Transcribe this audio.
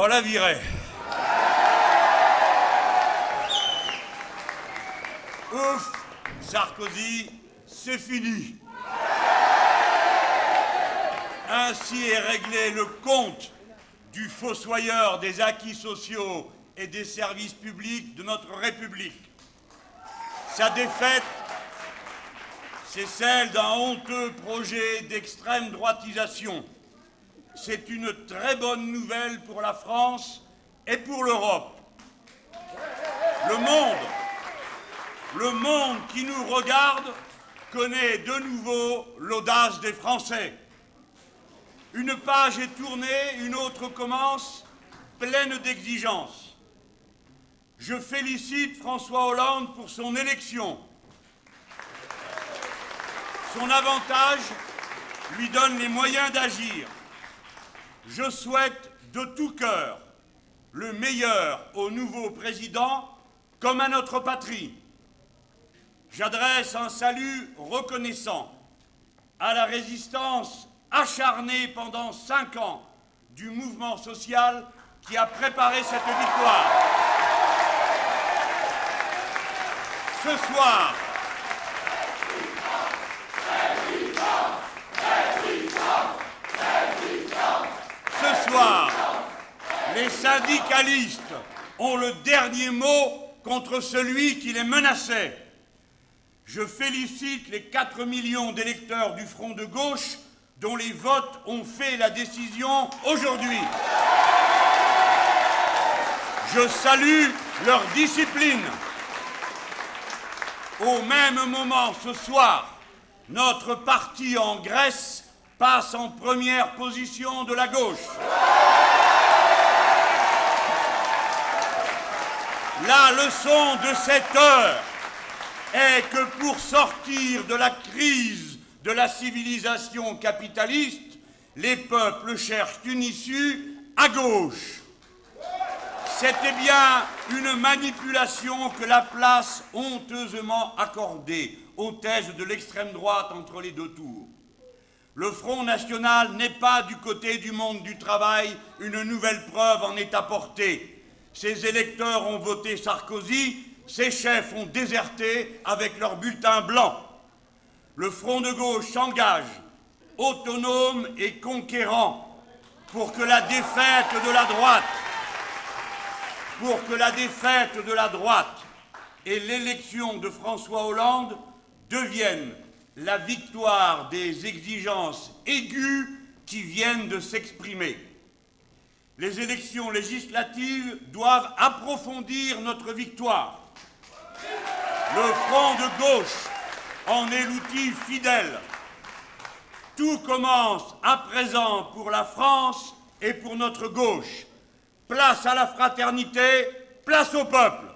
On la virait. Ouf, Sarkozy, c'est fini. Ainsi est réglé le compte du fossoyeur des acquis sociaux et des services publics de notre République. Sa défaite, c'est celle d'un honteux projet d'extrême droitisation c'est une très bonne nouvelle pour la France et pour l'Europe. Le monde, le monde qui nous regarde connaît de nouveau l'audace des Français. Une page est tournée, une autre commence, pleine d'exigences. Je félicite François Hollande pour son élection. Son avantage lui donne les moyens d'agir. Je souhaite de tout cœur le meilleur au nouveau président comme à notre patrie. J'adresse un salut reconnaissant à la résistance acharnée pendant cinq ans du mouvement social qui a préparé cette victoire. Ce soir, les syndicalistes ont le dernier mot contre celui qui les menaçait. Je félicite les 4 millions d'électeurs du Front de gauche dont les votes ont fait la décision aujourd'hui. Je salue leur discipline. Au même moment, ce soir, notre parti en Grèce passe en première position de la gauche. La leçon de cette heure est que pour sortir de la crise de la civilisation capitaliste, les peuples cherchent une issue à gauche. C'était bien une manipulation que la place honteusement accordée aux thèses de l'extrême droite entre les deux tours. Le Front National n'est pas du côté du monde du travail, une nouvelle preuve en est apportée. Ses électeurs ont voté Sarkozy, ses chefs ont déserté avec leur bulletin blanc. Le Front de gauche s'engage, autonome et conquérant, pour que la défaite de la droite, pour que la défaite de la droite et l'élection de François Hollande deviennent la victoire des exigences aiguës qui viennent de s'exprimer. Les élections législatives doivent approfondir notre victoire. Le front de gauche en est l'outil fidèle. Tout commence à présent pour la France et pour notre gauche. Place à la fraternité, place au peuple.